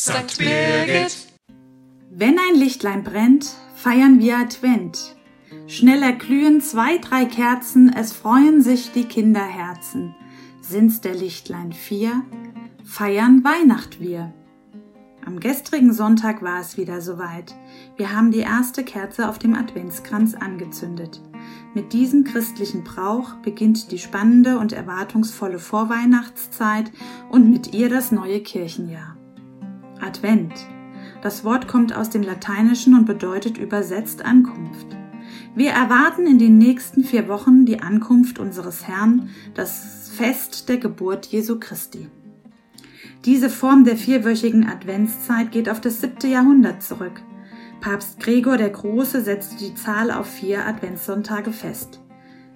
St. Birgit. Wenn ein Lichtlein brennt, feiern wir Advent. Schnell erglühen zwei, drei Kerzen, es freuen sich die Kinderherzen. Sind's der Lichtlein vier, feiern Weihnacht wir. Am gestrigen Sonntag war es wieder soweit. Wir haben die erste Kerze auf dem Adventskranz angezündet. Mit diesem christlichen Brauch beginnt die spannende und erwartungsvolle Vorweihnachtszeit und mit ihr das neue Kirchenjahr. Advent. Das Wort kommt aus dem Lateinischen und bedeutet übersetzt Ankunft. Wir erwarten in den nächsten vier Wochen die Ankunft unseres Herrn, das Fest der Geburt Jesu Christi. Diese Form der vierwöchigen Adventszeit geht auf das siebte Jahrhundert zurück. Papst Gregor der Große setzte die Zahl auf vier Adventssonntage fest.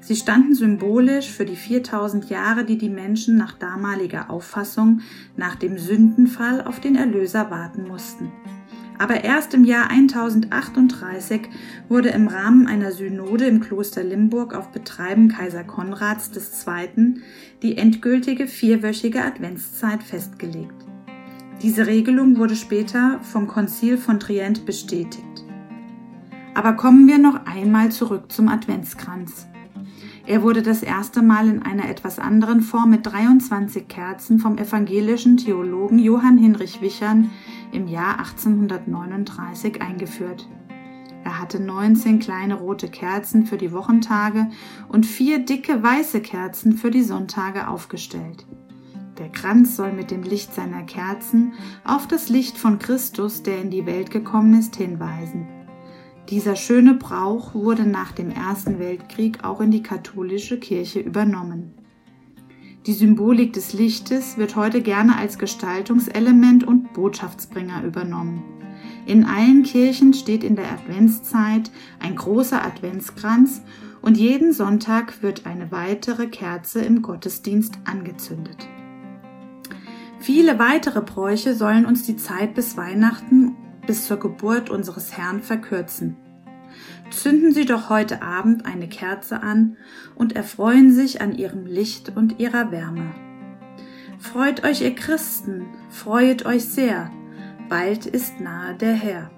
Sie standen symbolisch für die 4000 Jahre, die die Menschen nach damaliger Auffassung nach dem Sündenfall auf den Erlöser warten mussten. Aber erst im Jahr 1038 wurde im Rahmen einer Synode im Kloster Limburg auf Betreiben Kaiser Konrads II. die endgültige vierwöchige Adventszeit festgelegt. Diese Regelung wurde später vom Konzil von Trient bestätigt. Aber kommen wir noch einmal zurück zum Adventskranz. Er wurde das erste Mal in einer etwas anderen Form mit 23 Kerzen vom evangelischen Theologen Johann Hinrich Wichern im Jahr 1839 eingeführt. Er hatte 19 kleine rote Kerzen für die Wochentage und vier dicke weiße Kerzen für die Sonntage aufgestellt. Der Kranz soll mit dem Licht seiner Kerzen auf das Licht von Christus, der in die Welt gekommen ist, hinweisen. Dieser schöne Brauch wurde nach dem Ersten Weltkrieg auch in die katholische Kirche übernommen. Die Symbolik des Lichtes wird heute gerne als Gestaltungselement und Botschaftsbringer übernommen. In allen Kirchen steht in der Adventszeit ein großer Adventskranz und jeden Sonntag wird eine weitere Kerze im Gottesdienst angezündet. Viele weitere Bräuche sollen uns die Zeit bis Weihnachten bis zur Geburt unseres Herrn verkürzen. Zünden Sie doch heute Abend eine Kerze an und erfreuen sich an ihrem Licht und ihrer Wärme. Freut euch, ihr Christen, freuet euch sehr, bald ist nahe der Herr.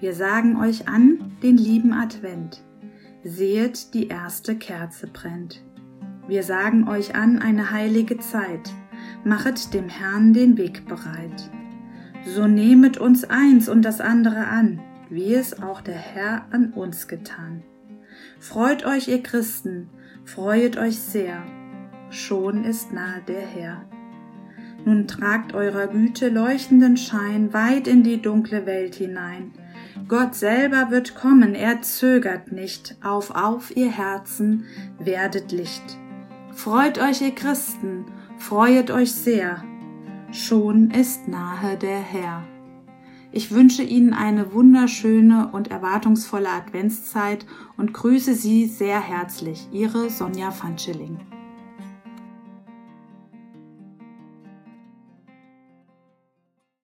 Wir sagen euch an den lieben Advent, sehet, die erste Kerze brennt. Wir sagen euch an eine heilige Zeit, machet dem Herrn den Weg bereit. So nehmet uns eins und das andere an, wie es auch der Herr an uns getan. Freut euch, ihr Christen, freuet euch sehr, schon ist nahe der Herr. Nun tragt eurer Güte leuchtenden Schein weit in die dunkle Welt hinein. Gott selber wird kommen, er zögert nicht, auf, auf, ihr Herzen, werdet Licht. Freut euch, ihr Christen, freuet euch sehr, schon ist nahe der Herr. Ich wünsche Ihnen eine wunderschöne und erwartungsvolle Adventszeit und grüße Sie sehr herzlich, Ihre Sonja van Schilling.